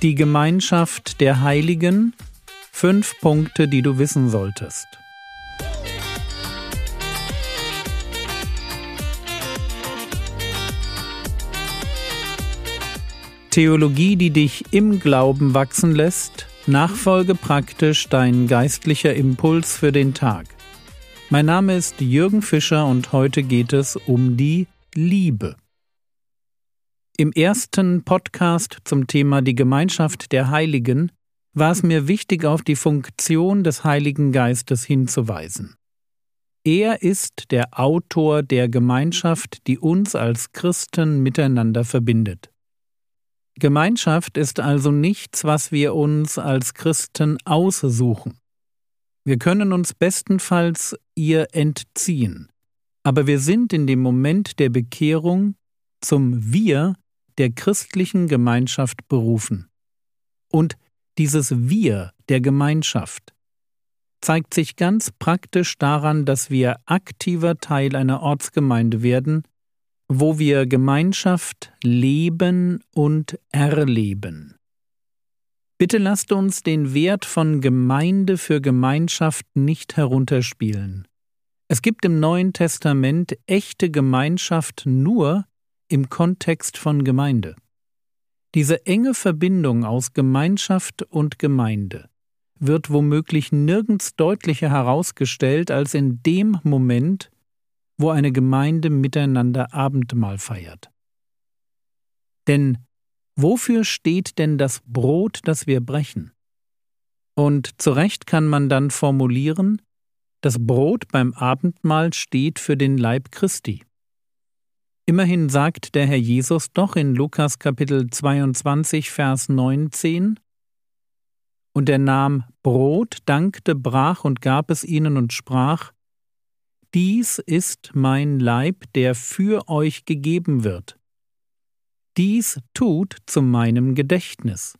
Die Gemeinschaft der Heiligen. Fünf Punkte, die du wissen solltest. Theologie, die dich im Glauben wachsen lässt. Nachfolge praktisch dein geistlicher Impuls für den Tag. Mein Name ist Jürgen Fischer und heute geht es um die Liebe. Im ersten Podcast zum Thema die Gemeinschaft der Heiligen war es mir wichtig, auf die Funktion des Heiligen Geistes hinzuweisen. Er ist der Autor der Gemeinschaft, die uns als Christen miteinander verbindet. Gemeinschaft ist also nichts, was wir uns als Christen aussuchen. Wir können uns bestenfalls ihr entziehen, aber wir sind in dem Moment der Bekehrung zum Wir der christlichen Gemeinschaft berufen. Und dieses Wir der Gemeinschaft zeigt sich ganz praktisch daran, dass wir aktiver Teil einer Ortsgemeinde werden, wo wir Gemeinschaft leben und erleben. Bitte lasst uns den Wert von Gemeinde für Gemeinschaft nicht herunterspielen. Es gibt im Neuen Testament echte Gemeinschaft nur, im Kontext von Gemeinde. Diese enge Verbindung aus Gemeinschaft und Gemeinde wird womöglich nirgends deutlicher herausgestellt als in dem Moment, wo eine Gemeinde miteinander Abendmahl feiert. Denn wofür steht denn das Brot, das wir brechen? Und zu Recht kann man dann formulieren, das Brot beim Abendmahl steht für den Leib Christi. Immerhin sagt der Herr Jesus doch in Lukas Kapitel 22, Vers 19, Und er nahm Brot, dankte, brach und gab es ihnen und sprach, Dies ist mein Leib, der für euch gegeben wird. Dies tut zu meinem Gedächtnis.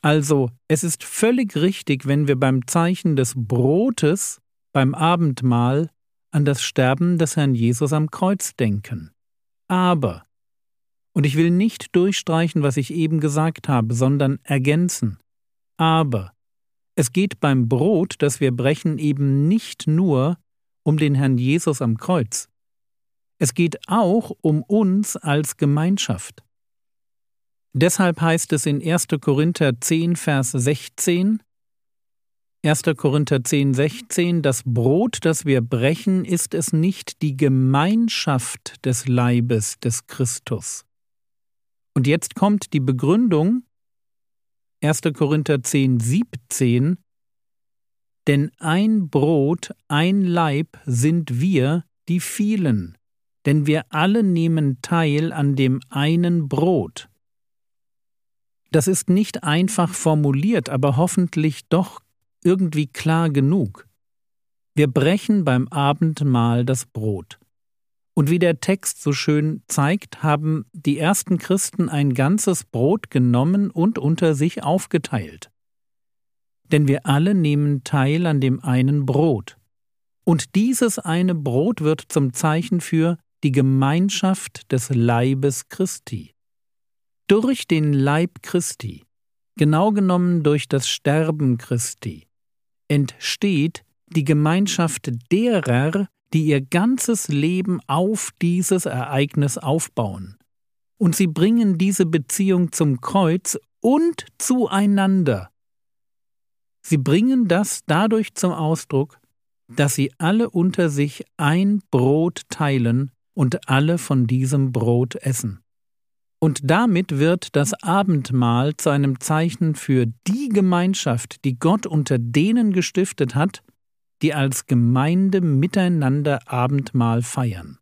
Also, es ist völlig richtig, wenn wir beim Zeichen des Brotes beim Abendmahl an das Sterben des Herrn Jesus am Kreuz denken. Aber, und ich will nicht durchstreichen, was ich eben gesagt habe, sondern ergänzen, aber es geht beim Brot, das wir brechen, eben nicht nur um den Herrn Jesus am Kreuz. Es geht auch um uns als Gemeinschaft. Deshalb heißt es in 1. Korinther 10, Vers 16, 1. Korinther 10, 16, das Brot, das wir brechen, ist es nicht die Gemeinschaft des Leibes des Christus. Und jetzt kommt die Begründung, 1. Korinther 10, 17, denn ein Brot, ein Leib sind wir, die vielen, denn wir alle nehmen teil an dem einen Brot. Das ist nicht einfach formuliert, aber hoffentlich doch irgendwie klar genug. Wir brechen beim Abendmahl das Brot. Und wie der Text so schön zeigt, haben die ersten Christen ein ganzes Brot genommen und unter sich aufgeteilt. Denn wir alle nehmen teil an dem einen Brot. Und dieses eine Brot wird zum Zeichen für die Gemeinschaft des Leibes Christi. Durch den Leib Christi, genau genommen durch das Sterben Christi, entsteht die Gemeinschaft derer, die ihr ganzes Leben auf dieses Ereignis aufbauen. Und sie bringen diese Beziehung zum Kreuz und zueinander. Sie bringen das dadurch zum Ausdruck, dass sie alle unter sich ein Brot teilen und alle von diesem Brot essen. Und damit wird das Abendmahl zu einem Zeichen für die Gemeinschaft, die Gott unter denen gestiftet hat, die als Gemeinde miteinander Abendmahl feiern.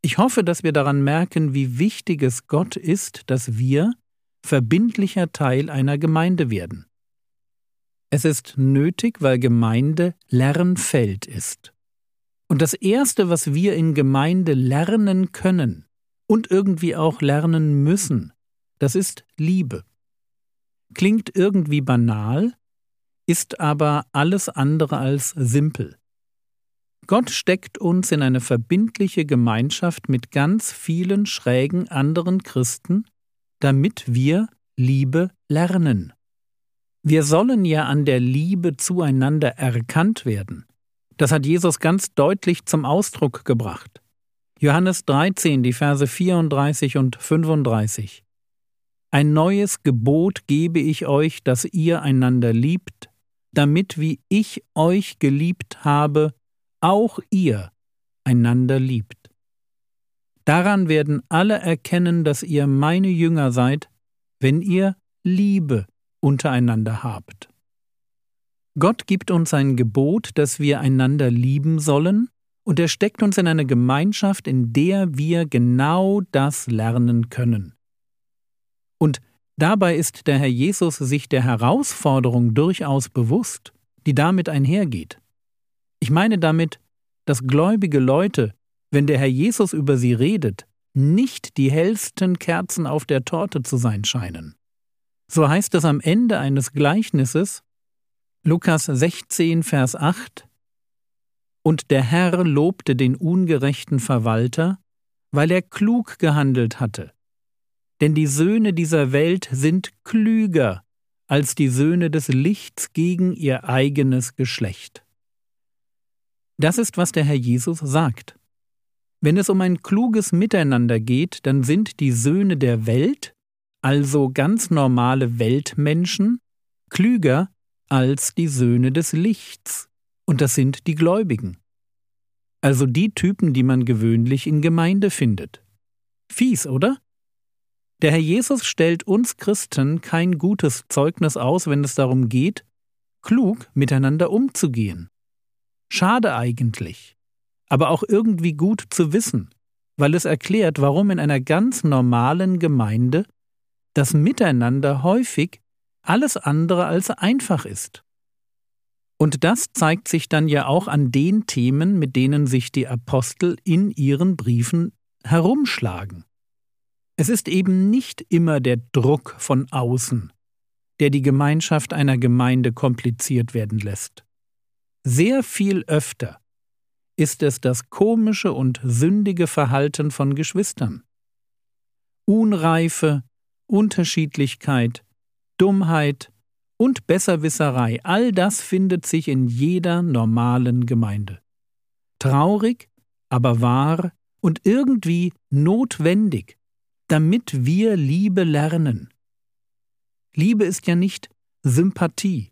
Ich hoffe, dass wir daran merken, wie wichtig es Gott ist, dass wir verbindlicher Teil einer Gemeinde werden. Es ist nötig, weil Gemeinde Lernfeld ist. Und das Erste, was wir in Gemeinde lernen können, und irgendwie auch lernen müssen. Das ist Liebe. Klingt irgendwie banal, ist aber alles andere als simpel. Gott steckt uns in eine verbindliche Gemeinschaft mit ganz vielen schrägen anderen Christen, damit wir Liebe lernen. Wir sollen ja an der Liebe zueinander erkannt werden. Das hat Jesus ganz deutlich zum Ausdruck gebracht. Johannes 13, die Verse 34 und 35. Ein neues Gebot gebe ich euch, dass ihr einander liebt, damit wie ich euch geliebt habe, auch ihr einander liebt. Daran werden alle erkennen, dass ihr meine Jünger seid, wenn ihr Liebe untereinander habt. Gott gibt uns ein Gebot, dass wir einander lieben sollen, und er steckt uns in eine Gemeinschaft, in der wir genau das lernen können. Und dabei ist der Herr Jesus sich der Herausforderung durchaus bewusst, die damit einhergeht. Ich meine damit, dass gläubige Leute, wenn der Herr Jesus über sie redet, nicht die hellsten Kerzen auf der Torte zu sein scheinen. So heißt es am Ende eines Gleichnisses, Lukas 16, Vers 8, Und der Herr lobte den ungerechten Verwalter, weil er klug gehandelt hatte. Denn die Söhne dieser Welt sind klüger als die Söhne des Lichts gegen ihr eigenes Geschlecht. Das ist, was der Herr Jesus sagt. Wenn es um ein kluges Miteinander geht, dann sind die Söhne der Welt, also ganz normale Weltmenschen, klüger als die Söhne des Lichts, und das sind die Gläubigen. Also die Typen, die man gewöhnlich in Gemeinde findet. Fies, oder? Der Herr Jesus stellt uns Christen kein gutes Zeugnis aus, wenn es darum geht, klug miteinander umzugehen. Schade eigentlich aber auch irgendwie gut zu wissen, weil es erklärt, warum in einer ganz normalen Gemeinde das Miteinander häufig alles andere als einfach ist. Und das zeigt sich dann ja auch an den Themen, mit denen sich die Apostel in ihren Briefen herumschlagen. Es ist eben nicht immer der Druck von außen, der die Gemeinschaft einer Gemeinde kompliziert werden lässt. Sehr viel öfter ist es das komische und sündige Verhalten von Geschwistern. Unreife, Unterschiedlichkeit, Dummheit und Besserwisserei, all das findet sich in jeder normalen Gemeinde. Traurig, aber wahr und irgendwie notwendig, damit wir Liebe lernen. Liebe ist ja nicht Sympathie.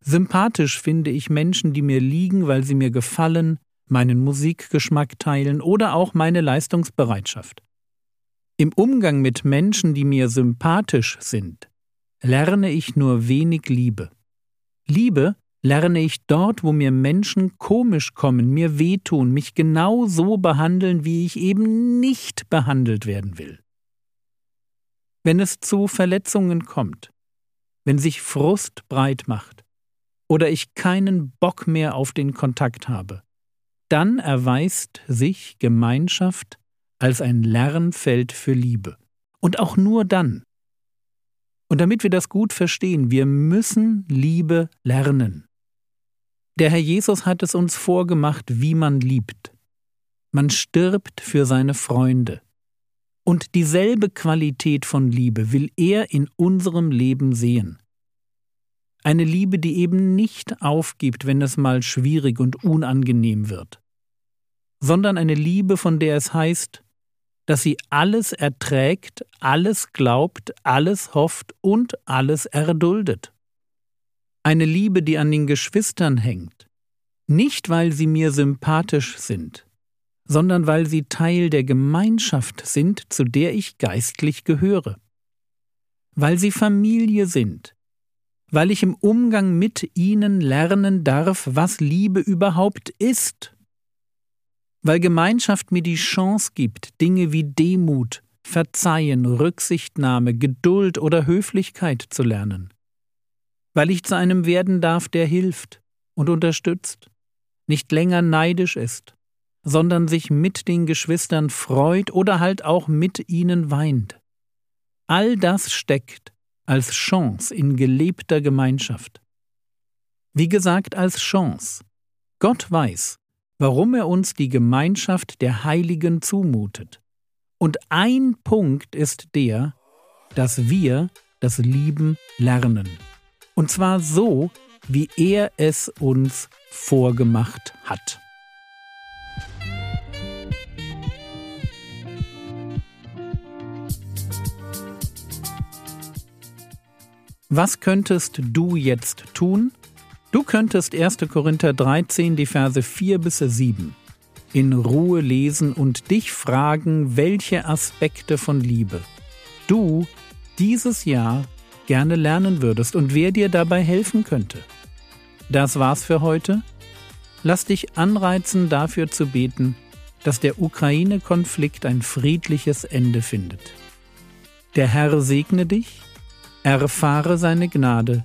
Sympathisch finde ich Menschen, die mir liegen, weil sie mir gefallen, meinen Musikgeschmack teilen oder auch meine Leistungsbereitschaft. Im Umgang mit Menschen, die mir sympathisch sind, lerne ich nur wenig Liebe. Liebe lerne ich dort, wo mir Menschen komisch kommen, mir wehtun, mich genau so behandeln, wie ich eben nicht behandelt werden will. Wenn es zu Verletzungen kommt, wenn sich Frust breit macht oder ich keinen Bock mehr auf den Kontakt habe, dann erweist sich Gemeinschaft als ein Lernfeld für Liebe. Und auch nur dann. Und damit wir das gut verstehen, wir müssen Liebe lernen. Der Herr Jesus hat es uns vorgemacht, wie man liebt. Man stirbt für seine Freunde. Und dieselbe Qualität von Liebe will er in unserem Leben sehen. Eine Liebe, die eben nicht aufgibt, wenn es mal schwierig und unangenehm wird, sondern eine Liebe, von der es heißt, dass sie alles erträgt, alles glaubt, alles hofft und alles erduldet. Eine Liebe, die an den Geschwistern hängt, nicht weil sie mir sympathisch sind, sondern weil sie Teil der Gemeinschaft sind, zu der ich geistlich gehöre, weil sie Familie sind, weil ich im Umgang mit ihnen lernen darf, was Liebe überhaupt ist, weil Gemeinschaft mir die Chance gibt, Dinge wie Demut, Verzeihen, Rücksichtnahme, Geduld oder Höflichkeit zu lernen, weil ich zu einem werden darf, der hilft und unterstützt, nicht länger neidisch ist, sondern sich mit den Geschwistern freut oder halt auch mit ihnen weint. All das steckt als Chance in gelebter Gemeinschaft. Wie gesagt, als Chance. Gott weiß, warum er uns die Gemeinschaft der Heiligen zumutet. Und ein Punkt ist der, dass wir das Lieben lernen. Und zwar so, wie er es uns vorgemacht hat. Was könntest du jetzt tun? Du könntest 1. Korinther 13, die Verse 4 bis 7 in Ruhe lesen und dich fragen, welche Aspekte von Liebe du dieses Jahr gerne lernen würdest und wer dir dabei helfen könnte. Das war's für heute. Lass dich anreizen, dafür zu beten, dass der Ukraine-Konflikt ein friedliches Ende findet. Der Herr segne dich, erfahre seine Gnade